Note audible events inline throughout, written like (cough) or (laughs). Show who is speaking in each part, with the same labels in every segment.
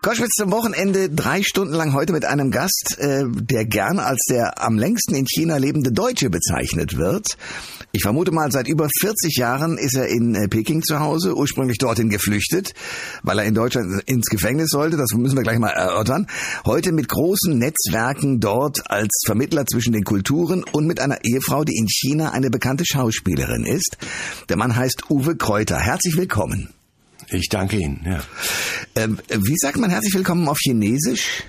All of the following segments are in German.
Speaker 1: Koschwitz zum Wochenende drei Stunden lang heute mit einem Gast, äh, der gern als der am längsten in China lebende Deutsche bezeichnet wird. Ich vermute mal, seit über 40 Jahren ist er in äh, Peking zu Hause, ursprünglich dorthin geflüchtet, weil er in Deutschland ins Gefängnis sollte. Das müssen wir gleich mal erörtern. Heute mit großen Netzwerken dort als Vermittler zwischen den Kulturen und mit einer Ehefrau, die in China eine bekannte Schauspielerin ist. Der Mann heißt Uwe Kräuter. Herzlich willkommen.
Speaker 2: Ich danke Ihnen. Ja.
Speaker 1: Ähm, wie sagt man herzlich willkommen auf Chinesisch?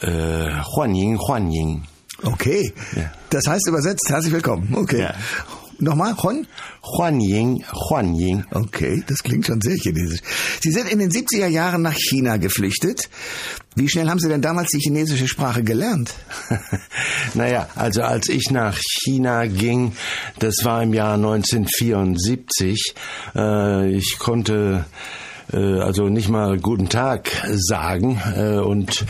Speaker 2: Äh, Huan Ying, Huan Ying.
Speaker 1: Okay.
Speaker 2: Ja.
Speaker 1: Das heißt übersetzt herzlich willkommen. Okay.
Speaker 2: Ja.
Speaker 1: Nochmal, Hon?
Speaker 2: Ying, Huan Ying.
Speaker 1: Okay, das klingt schon sehr chinesisch. Sie sind in den 70er Jahren nach China geflüchtet. Wie schnell haben Sie denn damals die chinesische Sprache gelernt? (laughs)
Speaker 2: naja, also als ich nach China ging, das war im Jahr 1974, äh, ich konnte äh, also nicht mal guten Tag sagen äh, und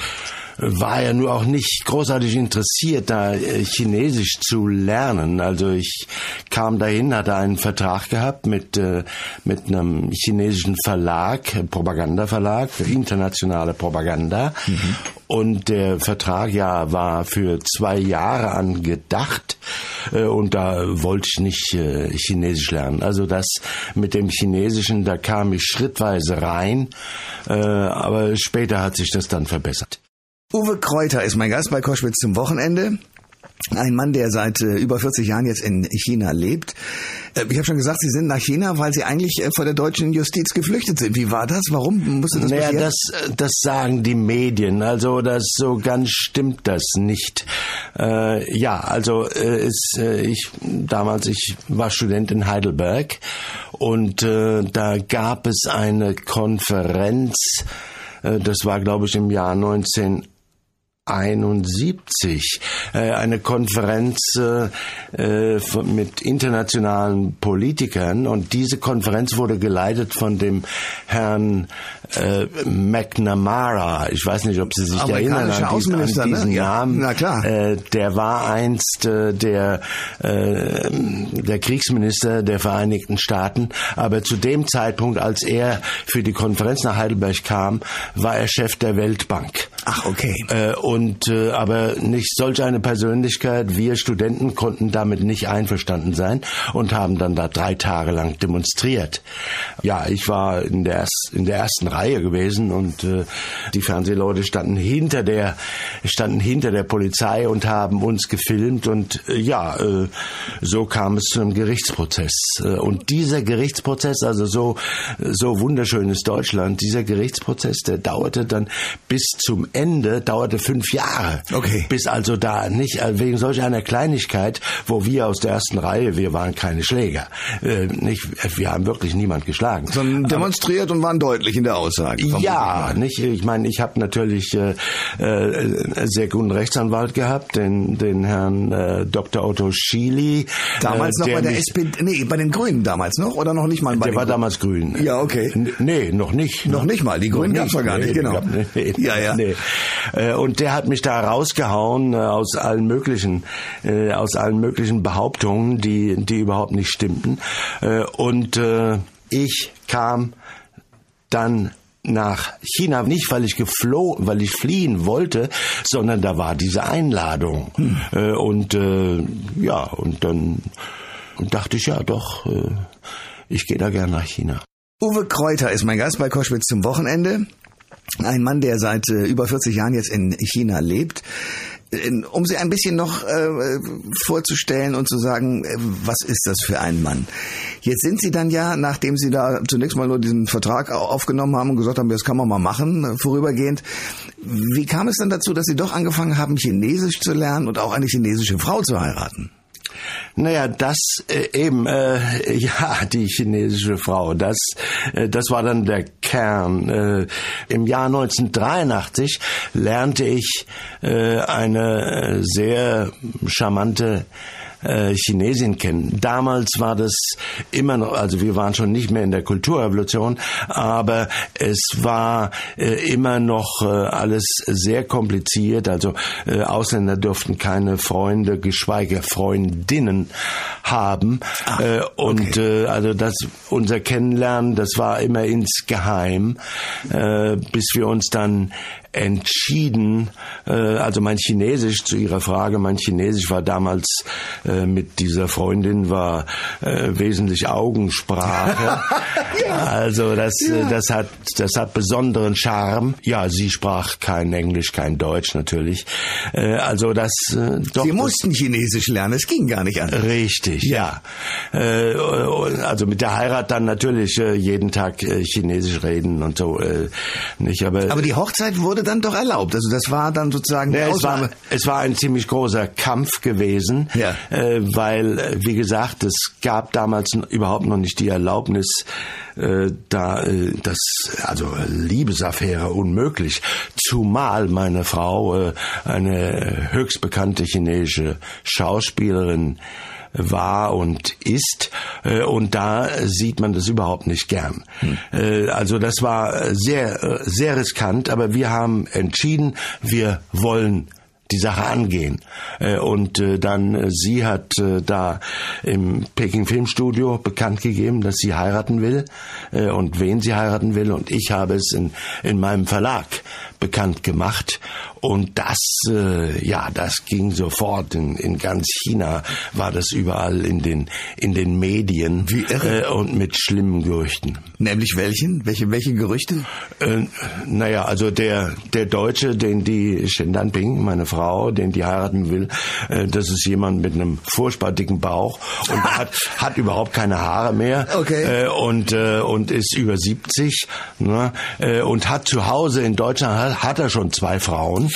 Speaker 2: war ja nur auch nicht großartig interessiert, da äh, Chinesisch zu lernen. Also ich kam dahin, hatte einen Vertrag gehabt mit, äh, mit einem chinesischen Verlag, äh, Propagandaverlag, für internationale Propaganda. Mhm. Und der Vertrag ja war für zwei Jahre angedacht und da wollte ich nicht Chinesisch lernen. Also das mit dem Chinesischen, da kam ich schrittweise rein, aber später hat sich das dann verbessert.
Speaker 1: Uwe Kräuter ist mein Gast bei Koschwitz zum Wochenende. Ein Mann, der seit äh, über 40 Jahren jetzt in China lebt. Äh, ich habe schon gesagt, Sie sind nach China, weil Sie eigentlich äh, vor der deutschen Justiz geflüchtet sind. Wie war das? Warum musste das
Speaker 2: naja,
Speaker 1: passieren?
Speaker 2: Das, das sagen die Medien. Also das so ganz stimmt das nicht. Ja, also ist, ich damals ich war Student in Heidelberg und da gab es eine Konferenz das war, glaube ich, im Jahr 19 71 äh, eine Konferenz äh, mit internationalen Politikern. Und diese Konferenz wurde geleitet von dem Herrn äh, McNamara. Ich weiß nicht, ob Sie sich erinnern an diesen, an diesen
Speaker 1: ne?
Speaker 2: Namen.
Speaker 1: Ja, na klar.
Speaker 2: Äh, der war einst äh, der äh, der Kriegsminister der Vereinigten Staaten, aber zu dem Zeitpunkt, als er für die Konferenz nach Heidelberg kam, war er Chef der Weltbank.
Speaker 1: Ach, okay.
Speaker 2: Äh, und äh, aber nicht solch eine Persönlichkeit. Wir Studenten konnten damit nicht einverstanden sein und haben dann da drei Tage lang demonstriert. Ja, ich war in der, in der ersten Reihe gewesen und äh, die Fernsehleute standen hinter der standen hinter der Polizei und haben uns gefilmt und äh, ja, äh, so kam es zu einem Gerichtsprozess. Äh, und dieser Gerichtsprozess, also so so wunderschön ist Deutschland, dieser Gerichtsprozess, der dauerte dann bis zum Ende dauerte fünf Jahre.
Speaker 1: Okay.
Speaker 2: Bis also da nicht, äh, wegen solch einer Kleinigkeit, wo wir aus der ersten Reihe, wir waren keine Schläger. Äh, nicht, wir haben wirklich niemand geschlagen.
Speaker 1: Sondern demonstriert und waren deutlich in der Aussage.
Speaker 2: Ja, nicht, ich meine, ich habe natürlich äh, äh, sehr guten Rechtsanwalt gehabt, den, den Herrn äh, Dr. Otto Schily.
Speaker 1: Damals äh, noch bei der SPD, nee, bei den Grünen damals noch oder noch nicht mal bei
Speaker 2: Der war
Speaker 1: Grünen?
Speaker 2: damals grün.
Speaker 1: Ja, okay.
Speaker 2: N nee, noch nicht.
Speaker 1: Noch nicht mal, die Grünen gab's noch gar nicht, genau.
Speaker 2: Gab, nee, (laughs)
Speaker 1: ja, ja.
Speaker 2: Nee. Äh, und der hat mich da rausgehauen äh, aus allen möglichen, äh, aus allen möglichen Behauptungen, die, die überhaupt nicht stimmten. Und ich kam dann nach China nicht, weil ich geflohen, weil ich fliehen wollte, sondern da war diese Einladung hm. und äh, ja und dann dachte ich ja doch, äh, ich gehe da gern nach China.
Speaker 1: Uwe Kräuter ist mein Gast bei Koschwitz zum Wochenende. Ein Mann, der seit äh, über 40 Jahren jetzt in China lebt. Um Sie ein bisschen noch äh, vorzustellen und zu sagen, äh, was ist das für ein Mann? Jetzt sind Sie dann ja, nachdem Sie da zunächst mal nur diesen Vertrag aufgenommen haben und gesagt haben, das kann man mal machen, äh, vorübergehend. Wie kam es dann dazu, dass Sie doch angefangen haben, Chinesisch zu lernen und auch eine chinesische Frau zu heiraten?
Speaker 2: Naja, das äh, eben, äh, (laughs) ja, die chinesische Frau, das, äh, das war dann der Kern. Äh, Im Jahr 1983 lernte ich äh, eine sehr charmante äh, Chinesin kennen. Damals war das immer noch, also wir waren schon nicht mehr in der Kulturrevolution, aber es war äh, immer noch äh, alles sehr kompliziert. Also äh, Ausländer durften keine Freunde, geschweige Freundinnen haben.
Speaker 1: Ah,
Speaker 2: äh, und
Speaker 1: okay.
Speaker 2: äh, also das unser Kennenlernen, das war immer insgeheim, äh, bis wir uns dann entschieden, äh, also mein Chinesisch zu Ihrer Frage, mein Chinesisch war damals äh, mit dieser Freundin war äh, wesentlich Augensprache. (laughs) Also das, äh, das hat, das hat besonderen Charme. Ja, sie sprach kein Englisch, kein Deutsch natürlich. Äh, also das, äh, doch.
Speaker 1: Sie
Speaker 2: das-
Speaker 1: mussten Chinesisch lernen, es ging gar nicht anders.
Speaker 2: Richtig, ja. Äh, also mit der Heirat dann natürlich äh, jeden Tag äh, Chinesisch reden und so. Äh, nicht, aber,
Speaker 1: Aber die Hochzeit wurde dann doch erlaubt. Also das war dann sozusagen
Speaker 2: ja,
Speaker 1: die
Speaker 2: es, war, es war ein ziemlich großer Kampf gewesen,
Speaker 1: Ja.
Speaker 2: äh, weil, äh, wie gesagt, es gab damals überhaupt noch nicht die Erlaubnis, äh, da äh, das, also Liebesaffäre unmöglich. Zumal meine Frau äh, eine höchst bekannte chinesische Schauspielerin war und ist äh, und da sieht man das überhaupt nicht gern. Äh, also das war sehr äh, sehr riskant, aber wir haben entschieden, wir wollen die Sache angehen. Und dann, sie hat da im Peking Filmstudio bekannt gegeben, dass sie heiraten will und wen sie heiraten will. Und ich habe es in, in meinem Verlag bekannt gemacht. Und das, äh, ja, das ging sofort in, in ganz China, war das überall in den, in den Medien
Speaker 1: Wie irre.
Speaker 2: äh, und mit schlimmen Gerüchten.
Speaker 1: Nämlich welchen? Welche, welche Gerüchte?
Speaker 2: Äh, naja, also der, der Deutsche, den die Shen Danping, meine Frau, den die heiraten will, äh, das ist jemand mit einem furchtbar dicken Bauch und hat, (laughs) hat überhaupt keine Haare mehr
Speaker 1: Okay.
Speaker 2: äh, und, äh, und ist über 70 ne, äh, und hat zu Hause in Deutschland, hat, hat er schon zwei Frauen.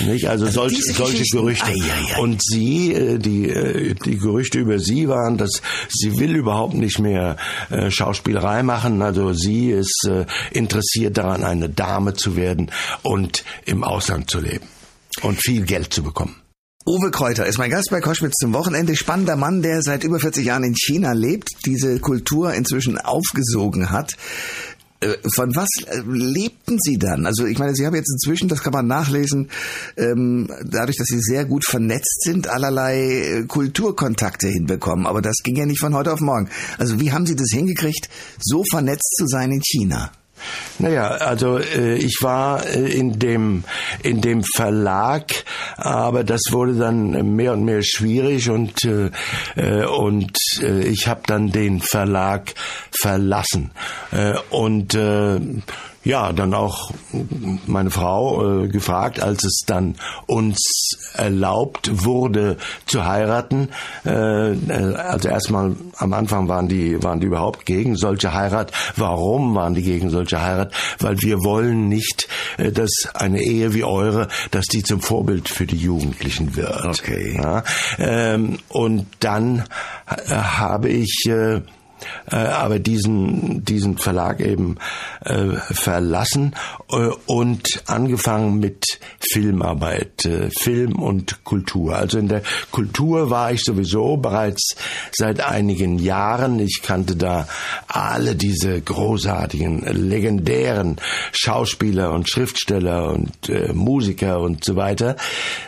Speaker 2: Nicht? Also, solch,
Speaker 1: diese
Speaker 2: solche Gerüchte.
Speaker 1: ei, ei, ei.
Speaker 2: Und sie, äh, die, äh, die Gerüchte über sie waren, dass sie will überhaupt nicht mehr äh, Schauspielerei machen. Also sie ist interessiert daran, eine Dame zu werden und im Ausland zu leben und viel Geld zu bekommen.
Speaker 1: Uwe Kräuter ist mein Gast bei Koschwitz zum Wochenende. Spannender Mann, der seit über 40 Jahren in China lebt, diese Kultur inzwischen aufgesogen hat. Äh, Von was äh, lebten Sie dann? Also ich meine, Sie haben jetzt inzwischen, das kann man nachlesen, ähm, dadurch, dass Sie sehr gut vernetzt sind, allerlei äh, Kulturkontakte hinbekommen. Aber das ging ja nicht von heute auf morgen. Also wie haben Sie das hingekriegt, so vernetzt zu sein in China?
Speaker 2: Naja, also äh, ich war äh, in dem in dem Verlag, aber das wurde dann mehr und mehr schwierig und äh, äh, und äh, ich habe dann den Verlag verlassen. Äh, und äh, ja, dann auch meine Frau äh, gefragt, als es dann uns erlaubt wurde zu heiraten. Äh, äh, also erstmal am Anfang waren die waren die überhaupt gegen solche Heirat. Warum waren die gegen solche Heirat? Weil wir wollen nicht, äh, dass eine Ehe wie eure, dass die zum Vorbild für die Jugendlichen wird.
Speaker 1: Okay.
Speaker 2: Ja, ähm, und dann äh, habe ich äh, äh, aber diesen diesen Verlag eben äh, verlassen äh, und angefangen mit Filmarbeit, Film und Kultur. Also in der Kultur war ich sowieso bereits seit einigen Jahren. Ich kannte da alle diese großartigen, legendären Schauspieler und Schriftsteller und Musiker und so weiter,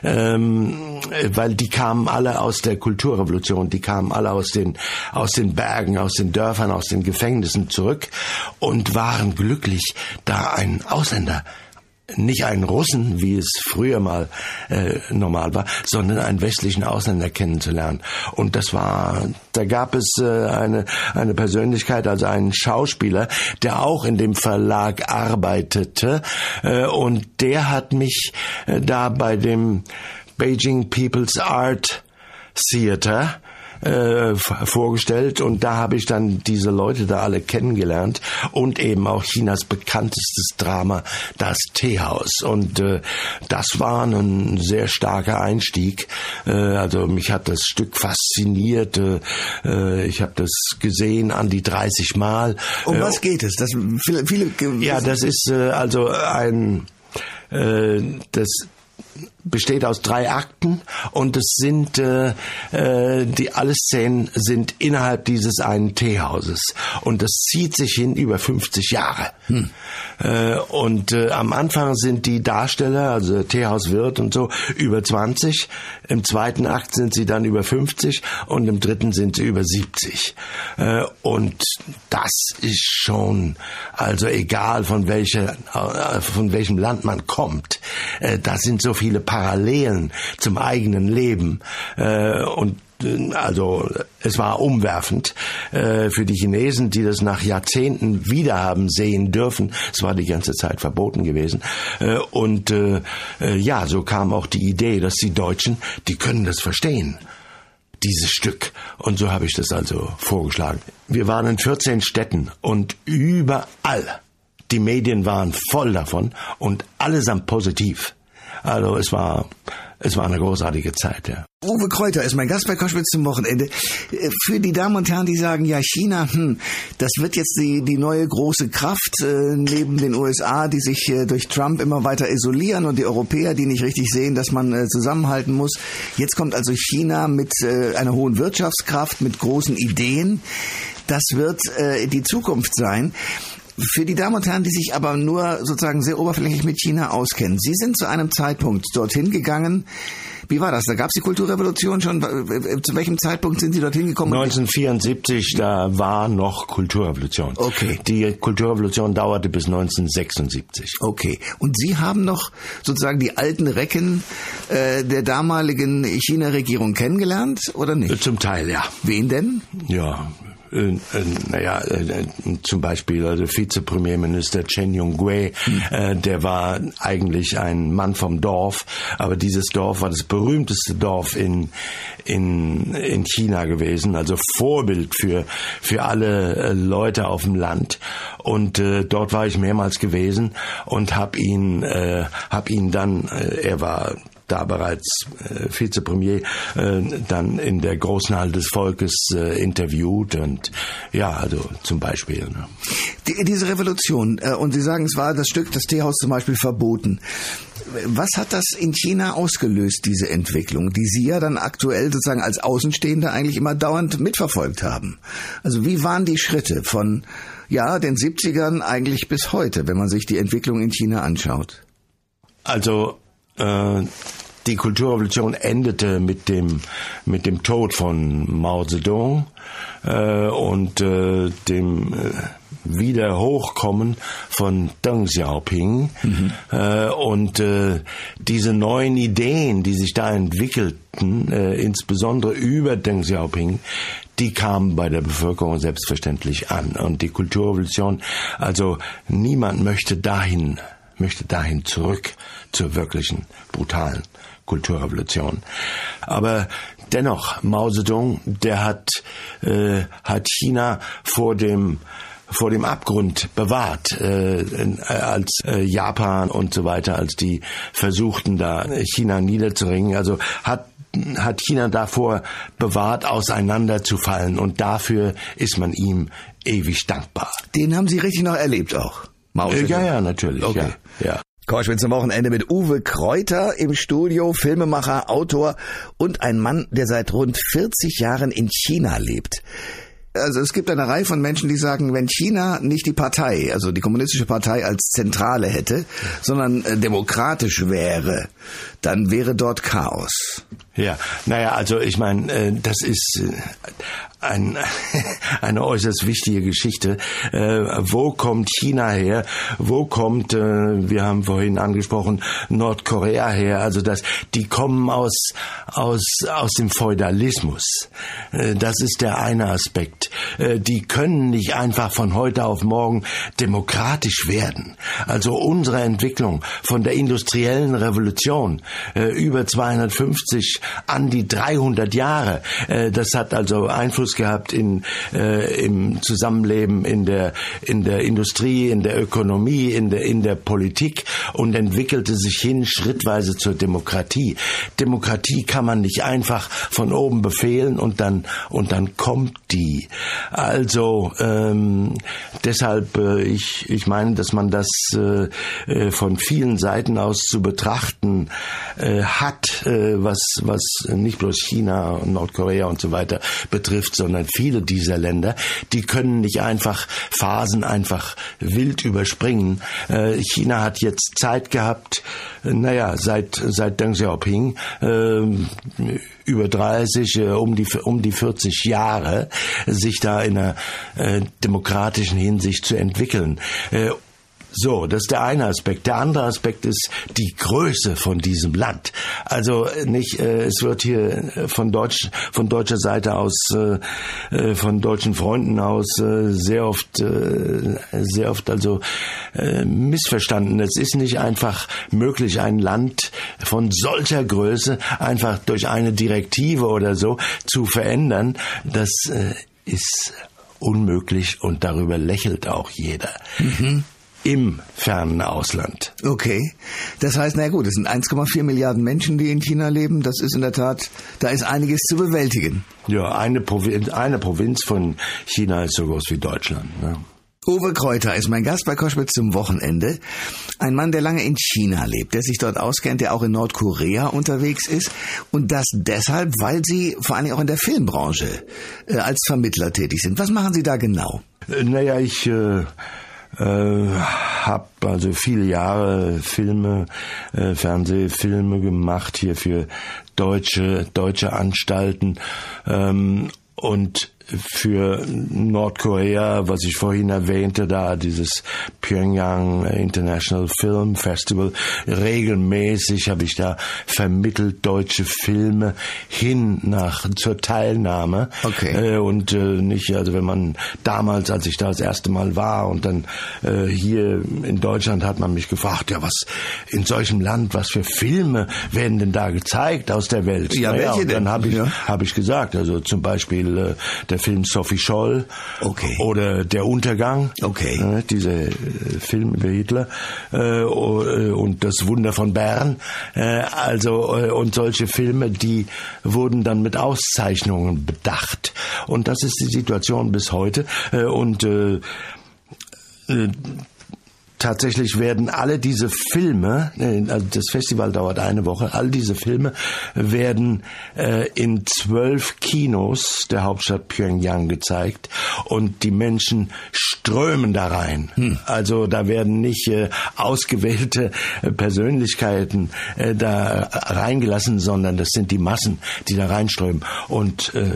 Speaker 2: ähm, weil die kamen alle aus der Kulturrevolution, die kamen alle aus den aus den Bergen, aus den Dörfern, aus den Gefängnissen zurück und waren glücklich, da ein Ausländer nicht einen Russen, wie es früher mal äh, normal war, sondern einen westlichen Ausländer kennenzulernen. Und das war, da gab es äh, eine eine Persönlichkeit, also einen Schauspieler, der auch in dem Verlag arbeitete, äh, und der hat mich äh, da bei dem Beijing People's Art Theater äh, vorgestellt und da habe ich dann diese Leute da alle kennengelernt und eben auch Chinas bekanntestes Drama, das Teehaus. Und äh, das war ein sehr starker Einstieg. Äh, also mich hat das Stück fasziniert. Äh, äh, ich habe das gesehen an die 30 Mal.
Speaker 1: Um
Speaker 2: Äh,
Speaker 1: was geht es? Das viele, viele
Speaker 2: ja, das ist äh, also ein äh, das besteht aus drei Akten und es sind äh, äh, die alle Szenen sind innerhalb dieses einen Teehauses und das zieht sich hin über 50 Jahre. Hm. Äh, und äh, am Anfang sind die Darsteller, also Teehauswirt und so, über 20. Im zweiten Akt sind sie dann über 50 und im dritten sind sie über 70. Äh, und das ist schon, also egal von welcher, äh, von welchem Land man kommt, äh, da sind so viele Parallelen zum eigenen Leben äh, und äh, also es war umwerfend äh, für die Chinesen, die das nach Jahrzehnten wieder haben sehen dürfen. Es war die ganze Zeit verboten gewesen. Äh, und äh, äh ja, so kam auch die Idee, dass die Deutschen, die können das verstehen dieses Stück. Und so habe ich das also vorgeschlagen. Wir waren in 14 Städten und überall. Die Medien waren voll davon und allesamt positiv. Also es war, es war eine großartige Zeit, ja.
Speaker 1: Uwe Kräuter ist mein Gast bei Koschwitz zum Wochenende. Äh, für die Damen und Herren, die sagen, ja, China, hm, das wird jetzt die, die neue große Kraft äh, neben den USA, die sich äh, durch Trump immer weiter isolieren und die Europäer, die nicht richtig sehen, dass man äh, zusammenhalten muss. Jetzt kommt also China mit äh, einer hohen Wirtschaftskraft, mit großen Ideen. Das wird äh, die Zukunft sein. Für die Damen und Herren, die sich aber nur sozusagen sehr oberflächlich mit China auskennen, Sie sind zu einem Zeitpunkt dorthin gegangen. Wie war das? Da gab es die Kulturrevolution schon. Zu welchem Zeitpunkt sind Sie dorthin gekommen?
Speaker 2: 1974, da war noch Kulturrevolution.
Speaker 1: Okay.
Speaker 2: Die Kulturrevolution dauerte bis 1976.
Speaker 1: Okay. Und Sie haben noch sozusagen die alten Recken äh, der damaligen China-Regierung kennengelernt, oder nicht?
Speaker 2: Zum Teil, ja.
Speaker 1: Wen denn?
Speaker 2: Ja, äh, äh, naja, äh, zum Beispiel also Vizepremierminister Chen Yong-gui, hm. der war eigentlich ein Mann vom Dorf, aber dieses Dorf war das berühmteste Dorf in in in China gewesen, also Vorbild für für alle Leute auf dem Land und äh, dort war ich mehrmals gewesen und habe ihn äh, hab ihn dann äh, er war da bereits äh, Vizepremier äh, dann in der großen Halle des Volkes äh, interviewt und ja, also zum Beispiel. Ne.
Speaker 1: Die, diese Revolution, äh, und Sie sagen, es war das Stück, das Teehaus zum Beispiel verboten. Was hat das in China ausgelöst, diese Entwicklung, die Sie ja dann aktuell sozusagen als Außenstehende eigentlich immer dauernd mitverfolgt haben? Also wie waren die Schritte von ja, den 70ern eigentlich bis heute, wenn man sich die Entwicklung in China anschaut?
Speaker 2: Also äh, die Kulturrevolution endete mit dem mit dem Tod von Mao Zedong äh, und äh, dem äh, Wiederhochkommen von Deng Xiaoping mhm. äh, und äh, diese neuen Ideen, die sich da entwickelten, äh, insbesondere über Deng Xiaoping, die kamen bei der Bevölkerung selbstverständlich an und die Kulturrevolution, also niemand möchte dahin möchte dahin zurück zur wirklichen brutalen Kulturrevolution. Aber dennoch, Mao Zedong, der hat, äh, hat China vor dem vor dem Abgrund bewahrt, äh, als äh, Japan und so weiter, als die versuchten, da China niederzuringen. Also hat hat China davor bewahrt, auseinanderzufallen und dafür ist man ihm ewig dankbar.
Speaker 1: Den haben Sie richtig noch erlebt auch.
Speaker 2: Mao äh, ja, ja, natürlich. Okay. Ja, ja.
Speaker 1: Koschwitz zum Wochenende mit Uwe Kräuter im Studio, Filmemacher, Autor und ein Mann, der seit rund 40 Jahren in China lebt. Also es gibt eine Reihe von Menschen, die sagen, wenn China nicht die Partei, also die kommunistische Partei als Zentrale hätte, sondern äh, demokratisch wäre, dann wäre dort Chaos.
Speaker 2: Ja, naja, also ich meine, äh, das ist äh, ein, (laughs) eine äußerst wichtige Geschichte. Äh, wo kommt China her? Wo kommt, äh, wir haben vorhin angesprochen, Nordkorea her? Also das, die kommen aus, aus, aus dem Feudalismus. Äh, das ist der eine Aspekt. Äh, die können nicht einfach von heute auf morgen demokratisch werden. Also unsere Entwicklung von der industriellen Revolution äh, über 250 an die 300 Jahre. Äh, das hat also Einfluss gehabt in, äh, im Zusammenleben in der, in der Industrie, in der Ökonomie, in der, in der Politik und entwickelte sich hin schrittweise zur Demokratie. Demokratie kann man nicht einfach von oben befehlen und dann, und dann kommt die. Also ähm, deshalb, äh, ich, ich meine, dass man das äh, äh von vielen Seiten aus zu betrachten hat, äh, was, was nicht bloß China und Nordkorea und so weiter betrifft, sondern viele dieser Länder, die können nicht einfach Phasen einfach wild überspringen. Äh, China hat jetzt Zeit gehabt, naja, seit, seit Deng Xiaoping, äh, über 30, äh, um die um die 40 Jahre, sich da in einer demokratischen Hinsicht zu entwickeln. Äh, so, das ist der eine Aspekt. Der andere Aspekt ist die Größe von diesem Land. Also nicht, äh, es wird hier von Deutsch, von deutscher Seite aus, äh, äh von deutschen Freunden aus äh, sehr oft, äh, sehr oft also äh, missverstanden. Es ist nicht einfach möglich, ein Land von solcher Größe einfach durch eine Direktive oder so zu verändern. Das äh, ist unmöglich und darüber lächelt auch jeder. Mhm im fernen Ausland.
Speaker 1: Okay. Das heißt, na gut, es sind 1,4 Milliarden Menschen, die in China leben. Das ist in der Tat, da ist einiges zu bewältigen.
Speaker 2: Ja, eine Provinz, eine Provinz von China ist so groß wie Deutschland. Ne?
Speaker 1: Uwe Kräuter ist mein Gast bei Koschwitz zum Wochenende. Ein Mann, der lange in China lebt, der sich dort auskennt, der auch in Nordkorea unterwegs ist und das deshalb, weil Sie vor allem auch in der Filmbranche äh, als Vermittler tätig sind. Was machen Sie da genau?
Speaker 2: Äh, naja, ich äh, äh, habe also viele Jahre Filme, äh, Fernsehfilme gemacht hier für deutsche deutsche Anstalten. Ähm, und für Nordkorea, was ich vorhin erwähnte, da dieses Pyongyang International Film Festival, regelmäßig habe ich da vermittelt deutsche Filme hin nach zur Teilnahme.
Speaker 1: Okay.
Speaker 2: Äh, und äh, nicht, also wenn man damals, als ich da das erste Mal war und dann äh, hier in Deutschland hat man mich gefragt, ja was in solchem Land, was für Filme werden denn da gezeigt aus der Welt?
Speaker 1: Ja, naja, welche denn?
Speaker 2: Dann habe ich, ja. hab ich gesagt, also zum Beispiel äh, der Film Sophie Scholl
Speaker 1: okay.
Speaker 2: oder Der Untergang,
Speaker 1: okay.
Speaker 2: äh, dieser äh, Film über Hitler. Äh, äh, und das Wunder von Bern, äh, also äh, und solche Filme, die wurden dann mit Auszeichnungen bedacht. Und das ist die Situation bis heute. Äh, und äh tatsächlich werden alle diese Filme, äh, also das Festival dauert eine Woche, all diese Filme werden äh, in zwölf Kinos der Hauptstadt Pyongyang gezeigt und die Menschen strömen da rein. Hm. Also da werden nicht äh, ausgewählte äh, Persönlichkeiten äh, da reingelassen, sondern das sind die Massen, die da reinströmen und äh,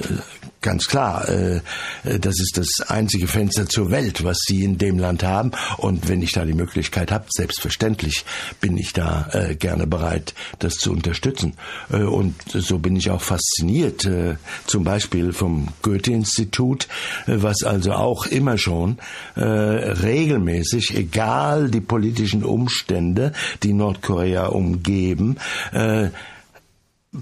Speaker 2: ganz klar, äh, das ist das einzige Fenster zur Welt, was sie in dem Land haben. Und wenn ich da die Möglichkeit habe, selbstverständlich bin ich da äh, gerne bereit, das zu unterstützen. Äh, und so bin ich auch fasziniert, äh, zum Beispiel vom Goethe-Institut, äh, was also auch immer schon äh, regelmäßig, egal die politischen Umstände, die Nordkorea umgeben, äh,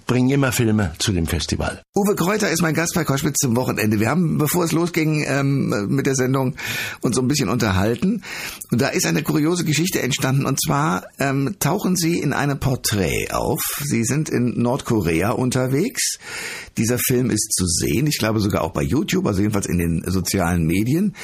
Speaker 2: bringen immer Filme zu dem Festival.
Speaker 1: Uwe Kräuter ist mein Gast bei Koschwitz zum Wochenende. Wir haben, bevor es losging ähm, mit der Sendung, uns so ein bisschen unterhalten. Und da ist eine kuriose Geschichte entstanden. Und zwar ähm, tauchen Sie in einem Porträt auf. Sie sind in Nordkorea unterwegs. Dieser Film ist zu sehen. Ich glaube sogar auch bei YouTube, also jedenfalls in den sozialen Medien.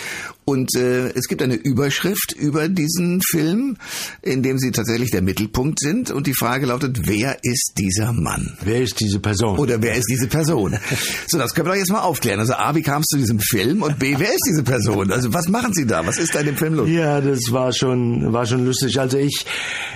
Speaker 1: Und äh, es gibt eine Überschrift über diesen Film, in dem Sie tatsächlich der Mittelpunkt sind. Und die Frage lautet, wer ist dieser Mann?
Speaker 2: Wer ist diese Person?
Speaker 1: Oder wer ist diese Person? (laughs) so, das können wir doch jetzt mal aufklären. Also A, wie kam es zu diesem Film? Und B, wer ist diese Person? Also was machen Sie da? Was ist da in dem Film los?
Speaker 2: Ja, das war schon, war schon lustig. Also ich,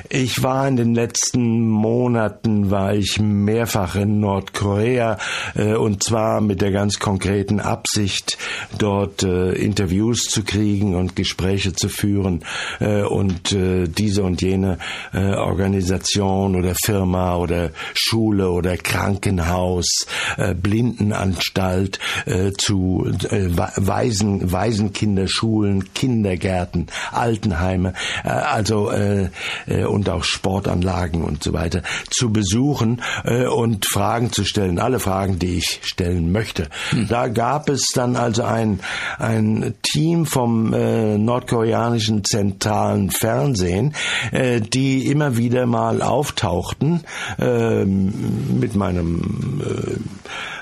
Speaker 2: ich war in den letzten Monaten, war ich mehrfach in Nordkorea äh, und zwar mit der ganz konkreten Absicht, dort äh, Interviews zu kriegen und Gespräche zu führen äh, und äh, diese und jene äh, Organisation oder Firma oder Schule Schule oder Krankenhaus, äh, Blindenanstalt, äh, zu äh, Waisen, Waisenkinderschulen, Kindergärten, Altenheime, äh, also äh, äh, und auch Sportanlagen und so weiter zu besuchen äh, und Fragen zu stellen, alle Fragen, die ich stellen möchte. Hm. Da gab es dann also ein ein Team vom äh, nordkoreanischen zentralen Fernsehen, äh, die immer wieder mal auftauchten äh, mit meinem äh,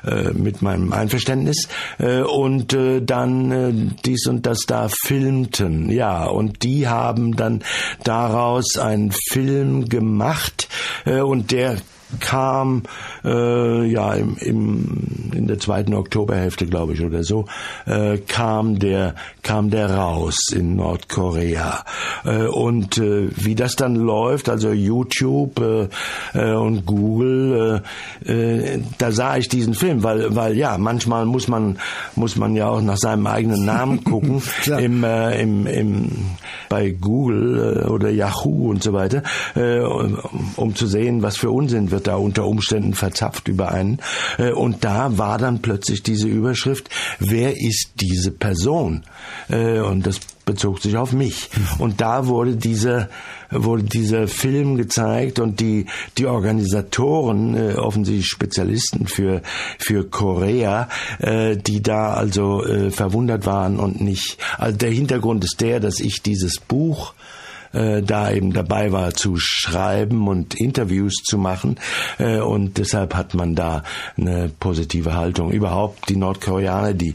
Speaker 2: äh, mit meinem Einverständnis äh, und äh, dann äh, dies und das da filmten. Ja, und die haben dann daraus einen Film gemacht äh, und der kam äh, ja im, im, in der zweiten Oktoberhälfte, glaube ich, oder so, äh, kam der kam der raus in Nordkorea. Äh, und äh, wie das dann läuft, also YouTube äh, äh, und Google, äh, äh, da sah ich diesen Film, weil weil ja manchmal muss man muss man ja auch nach seinem eigenen Namen (laughs) gucken. Im, äh, im im bei Google äh, oder Yahoo und so weiter, äh, um, um zu sehen, was für Unsinn wird da unter Umständen verzapft über einen. Äh, und da war dann plötzlich diese Überschrift, wer ist diese Person? Äh, und das bezog sich auf mich. Und da wurde dieser wurde dieser Film gezeigt und die die Organisatoren äh, offensichtlich Spezialisten für für Korea, die da also verwundert waren und nicht. Also der Hintergrund ist der, dass ich dieses Buch äh, da eben dabei war zu schreiben und Interviews zu machen. Äh, und deshalb hat man da eine positive Haltung. Überhaupt die Nordkoreaner, die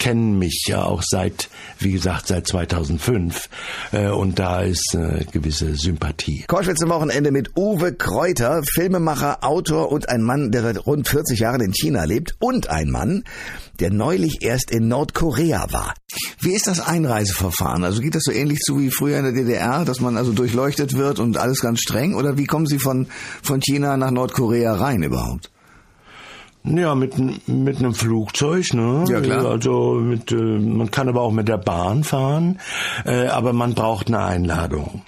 Speaker 2: kennen mich ja auch seit, wie gesagt, seit 2005 äh, und da ist eine gewisse Sympathie.
Speaker 1: Koschwitz am Wochenende mit Uwe Kräuter, Filmemacher, Autor und ein Mann, der seit rund 40 Jahren in China lebt und ein Mann, der neulich erst in Nordkorea war. Wie ist das Einreiseverfahren? Also geht das so ähnlich zu wie früher in der DDR, dass man also durchleuchtet wird und alles ganz streng? Oder wie kommen Sie von, von China nach Nordkorea rein überhaupt?
Speaker 2: Ja, mit, mit einem Flugzeug, ne?
Speaker 1: Ja, klar.
Speaker 2: Also mit, äh, man kann aber auch mit der Bahn fahren, äh, aber man braucht eine Einladung.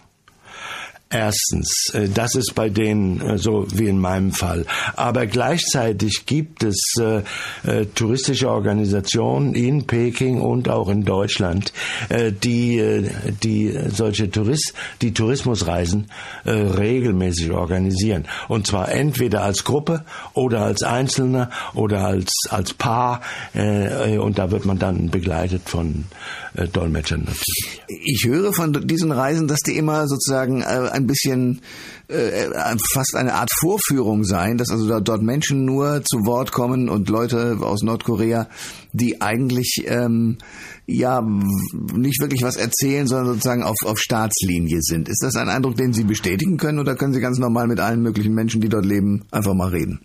Speaker 2: Erstens, äh, das ist bei denen äh, so wie in meinem Fall. Aber gleichzeitig gibt es äh, äh, touristische Organisationen in Peking und auch in Deutschland, äh, die, die solche Tourist, die Tourismusreisen regelmäßig organisieren. Und zwar entweder als Gruppe oder als Einzelner oder als, als Paar. und da wird man dann begleitet von Dolmetschern natürlich.
Speaker 1: Ich höre von diesen Reisen, dass die immer sozusagen ein bisschen äh, fast eine Art Vorführung sein, dass also dort Menschen nur zu Wort kommen und Leute aus Nordkorea, die eigentlich ähm, ja nicht wirklich was erzählen, sondern sozusagen auf, auf Staatslinie sind. Ist das ein Eindruck, den Sie bestätigen können oder können Sie ganz normal mit allen möglichen Menschen, die dort leben, einfach mal reden?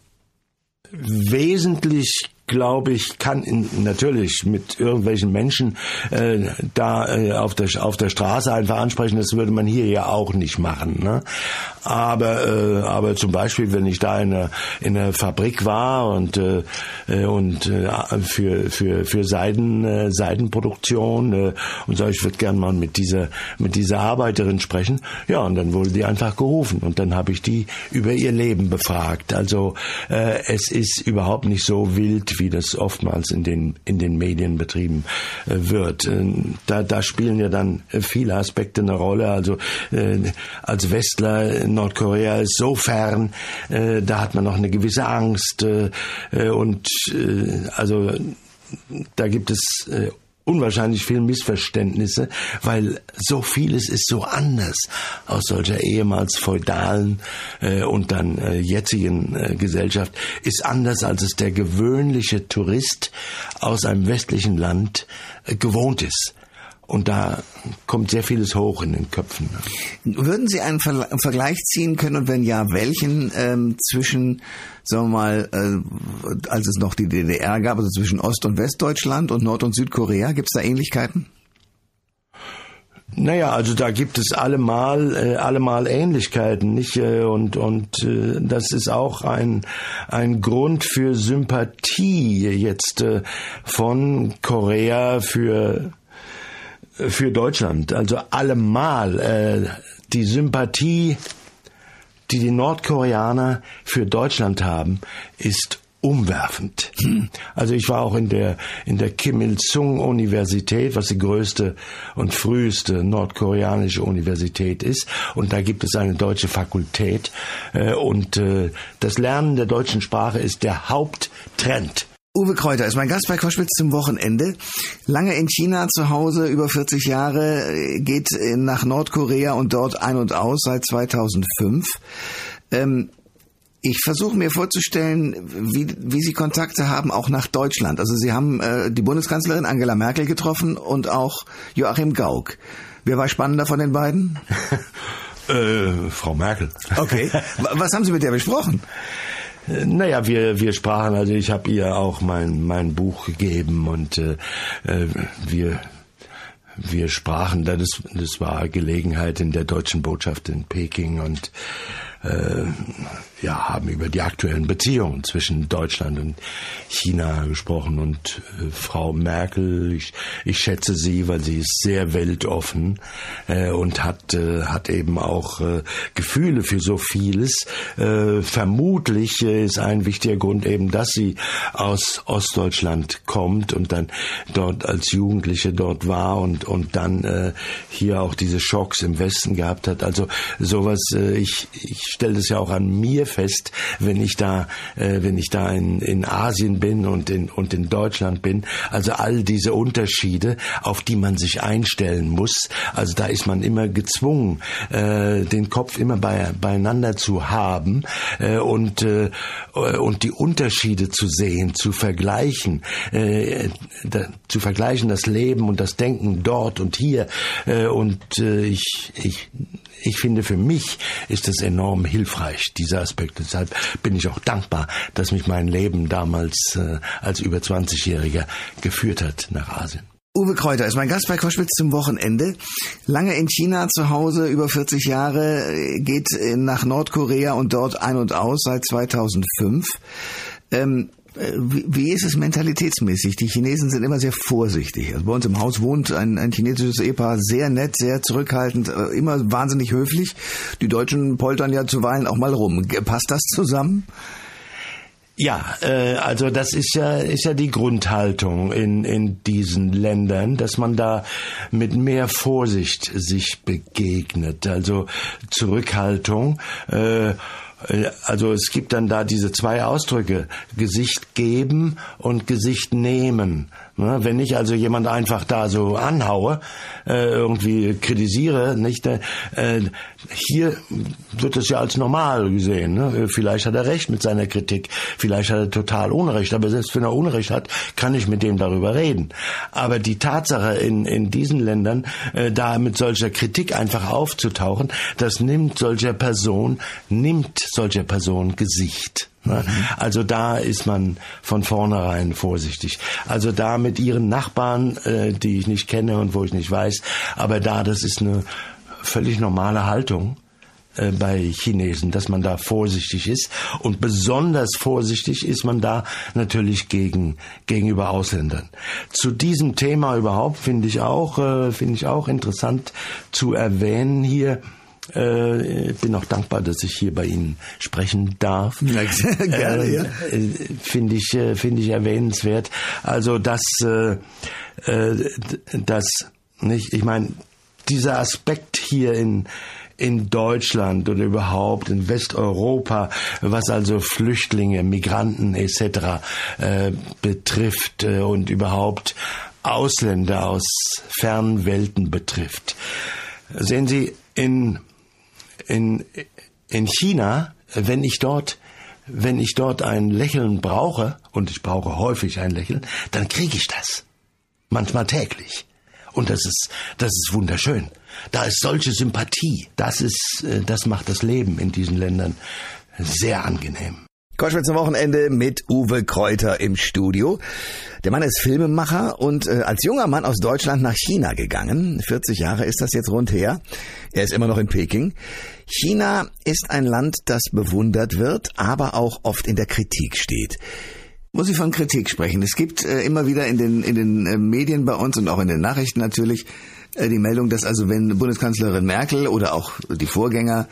Speaker 2: Wesentlich glaube ich, kann in, natürlich mit irgendwelchen Menschen äh, da äh, auf, der, auf der Straße einfach ansprechen. Das würde man hier ja auch nicht machen. Ne? Aber, äh, aber zum Beispiel, wenn ich da in einer, in einer Fabrik war und, äh, äh und äh, für, für, für Seiden, äh, Seidenproduktion äh, und sage, ich würde gern mal mit dieser, mit dieser Arbeiterin sprechen, ja, und dann wurde die einfach gerufen und dann habe ich die über ihr Leben befragt. Also äh, es ist überhaupt nicht so wild, wie das oftmals in den, in den Medien betrieben äh, wird. Äh, da, da spielen ja dann viele Aspekte eine Rolle. Also äh, als Westler Nordkorea ist so fern, äh, da hat man noch eine gewisse Angst äh, äh und äh, also da gibt es äh, unwahrscheinlich viele Missverständnisse, weil so vieles ist so anders aus solcher ehemals feudalen äh, und dann äh, jetzigen äh, Gesellschaft, ist anders, als es der gewöhnliche Tourist aus einem westlichen Land äh, gewohnt ist. Und da kommt sehr vieles hoch in den Köpfen.
Speaker 1: Würden Sie einen Vergleich ziehen können und wenn ja, welchen ähm, zwischen, sagen wir mal, äh, als es noch die DDR gab, also zwischen Ost- und Westdeutschland und Nord- und Südkorea, gibt es da Ähnlichkeiten?
Speaker 2: Naja, also da gibt es allemal, äh, allemal Ähnlichkeiten, nicht? Äh, und und äh, das ist auch ein ein Grund für Sympathie jetzt äh, von Korea für für Deutschland. Also allemal äh, die Sympathie die die Nordkoreaner für Deutschland haben, ist umwerfend. Also ich war auch in der in der Kim Il Sung Universität, was die größte und früheste nordkoreanische Universität ist, und da gibt es eine deutsche Fakultät äh, und äh, das Lernen der deutschen Sprache ist der Haupttrend.
Speaker 1: Uwe Kräuter ist mein Gast bei Koschwitz zum Wochenende. Lange in China zu Hause, über 40 Jahre, geht nach Nordkorea und dort ein und aus seit 2005. Ähm, ich versuche mir vorzustellen, wie, wie Sie Kontakte haben, auch nach Deutschland. Also Sie haben äh, die Bundeskanzlerin Angela Merkel getroffen und auch Joachim Gauck. Wer war spannender von den beiden? (laughs)
Speaker 2: äh, Frau Merkel.
Speaker 1: Okay. (laughs) Was haben Sie mit der besprochen?
Speaker 2: Naja, wir, wir sprachen, also ich habe ihr auch mein, mein Buch gegeben und äh, äh wir wir sprachen, das, das war Gelegenheit in der deutschen Botschaft in Peking und äh, ja, haben über die aktuellen Beziehungen zwischen Deutschland und China gesprochen und äh, Frau Merkel, ich, ich schätze sie, weil sie ist sehr weltoffen äh, und hat äh, hat eben auch äh, Gefühle für so vieles. Äh, vermutlich ist ein wichtiger Grund eben, dass sie aus Ostdeutschland kommt und dann dort als Jugendliche dort war und und dann äh, hier auch diese Schocks im Westen gehabt hat. Also sowas, äh, ich ich stelle das ja auch an mir fest, wenn ich da, äh, wenn ich da in, in Asien bin und in, und in Deutschland bin. Also all diese Unterschiede, auf die man sich einstellen muss. Also da ist man immer gezwungen, äh, den Kopf immer bei, beieinander zu haben äh, und, äh, und die Unterschiede zu sehen, zu vergleichen, äh, da, zu vergleichen das Leben und das Denken dort und hier. Äh, und äh, ich, ich ich finde, für mich ist es enorm hilfreich, dieser Aspekt. Deshalb bin ich auch dankbar, dass mich mein Leben damals äh, als über 20-Jähriger geführt hat nach Asien.
Speaker 1: Uwe Kräuter ist mein Gast bei Koschwitz zum Wochenende. Lange in China zu Hause, über 40 Jahre, geht nach Nordkorea und dort ein und aus seit 2005. Ähm, äh, wie ist es mentalitätsmäßig? Die Chinesen sind immer sehr vorsichtig. Also bei uns im Haus wohnt ein, ein chinesisches Ehepaar sehr nett, sehr zurückhaltend, äh, immer wahnsinnig höflich. Die Deutschen poltern ja zuweilen auch mal rum. Passt das zusammen?
Speaker 2: Ja, äh, also das ist ja ist ja die Grundhaltung in in diesen Ländern, dass man da mit mehr Vorsicht sich begegnet. Also Zurückhaltung. Äh, äh, also es gibt dann da diese zwei Ausdrücke, Gesicht geben und Gesicht nehmen. Ne, wenn ich also jemand einfach da so anhaue, äh, irgendwie kritisiere, nicht? Hier wird es ja als normal gesehen. Ne? Vielleicht hat er recht mit seiner Kritik, vielleicht hat er total Unrecht, aber selbst wenn er Unrecht hat, kann ich mit dem darüber reden. Aber die Tatsache in, in diesen Ländern, äh, da mit solcher Kritik einfach aufzutauchen, das nimmt solcher Person, nimmt solcher Person Gesicht. Ne? Also da ist man von vornherein vorsichtig. Also da mit ihren Nachbarn, äh, die ich nicht kenne und wo ich nicht weiß, aber da, das ist eine völlig normale Haltung äh, bei Chinesen, dass man da vorsichtig ist und besonders vorsichtig ist man da natürlich gegen gegenüber Ausländern. Zu diesem Thema überhaupt finde ich auch äh, finde ich auch interessant zu erwähnen hier äh, bin auch dankbar, dass ich hier bei Ihnen sprechen darf. (laughs) Ja, gerne, äh, ja. Finde ich, finde ich erwähnenswert. Also, dass, äh, dass, nicht, ich meine, dieser Aspekt hier in, in Deutschland oder überhaupt in Westeuropa, was also Flüchtlinge, Migranten etc. Äh, betrifft äh, und überhaupt Ausländer aus fernen Welten betrifft. Sehen Sie, in in, in China, wenn ich dort wenn ich dort ein Lächeln brauche, und ich brauche häufig ein Lächeln, dann kriege ich das. Manchmal täglich. Und das ist, das ist wunderschön. Da ist solche Sympathie. Das ist, äh, das macht das Leben in diesen Ländern sehr angenehm.
Speaker 1: Koschwitz zum Wochenende mit Uwe Kräuter im Studio. Der Mann ist Filmemacher und äh, als junger Mann aus Deutschland nach China gegangen. 40 Jahre ist das jetzt rund her. Er ist immer noch in Peking. China ist ein Land, das bewundert wird, aber auch oft in der Kritik steht. Muss ich von Kritik sprechen. Es gibt äh, immer wieder in den, in den äh, Medien bei uns und auch in den Nachrichten natürlich äh, die Meldung, dass also wenn Bundeskanzlerin Merkel oder auch die Vorgänger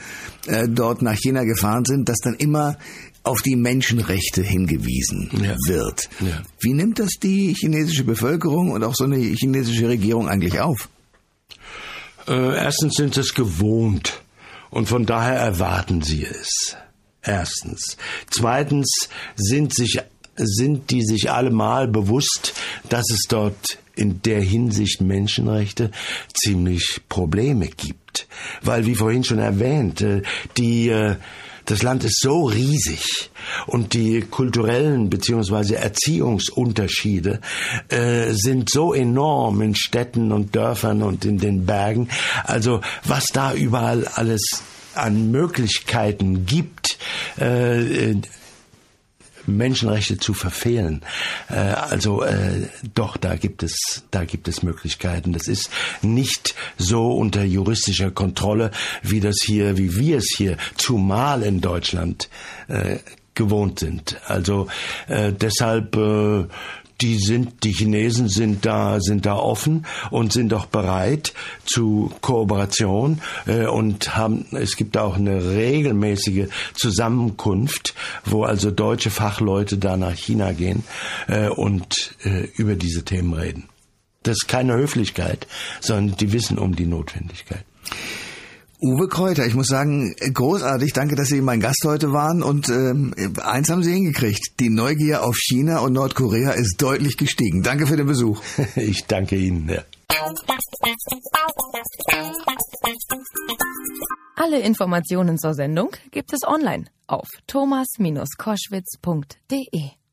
Speaker 1: äh, dort nach China gefahren sind, dass dann immer auf die Menschenrechte hingewiesen ja. wird. Ja. Wie nimmt das die chinesische Bevölkerung und auch so eine chinesische Regierung eigentlich auf?
Speaker 2: Äh, erstens sind sie es gewohnt und von daher erwarten sie es. Erstens. Zweitens sind sich sind die sich allemal bewusst, dass es dort in der Hinsicht Menschenrechte ziemlich Probleme gibt. Weil, wie vorhin schon erwähnt, äh, die, äh, das Land ist so riesig und die kulturellen beziehungsweise Erziehungsunterschiede äh, sind so enorm in Städten und Dörfern und in den Bergen. Also was da überall alles an Möglichkeiten gibt, äh, Menschenrechte zu verfehlen. Äh, also äh, doch, da gibt es, da gibt es Möglichkeiten. Das ist nicht so unter juristischer Kontrolle, wie das hier, wie wir es hier zumal in Deutschland äh, gewohnt sind. Also äh, deshalb äh, die sind, die Chinesen sind da, sind da offen und sind auch bereit zu Kooperation äh, und haben, es gibt auch eine regelmäßige Zusammenkunft, wo also deutsche Fachleute da nach China gehen äh, und äh, über diese Themen reden. Das ist keine Höflichkeit, sondern die wissen um die Notwendigkeit.
Speaker 1: Uwe Kräuter, ich muss sagen, großartig. Danke, dass Sie mein Gast heute waren. Und ähm, eins haben Sie hingekriegt. Die Neugier auf China und Nordkorea ist deutlich gestiegen. Danke für den Besuch. (laughs)
Speaker 2: Ich danke Ihnen. Ja.
Speaker 3: Alle Informationen zur Sendung gibt es online auf thomas-koschwitz.de.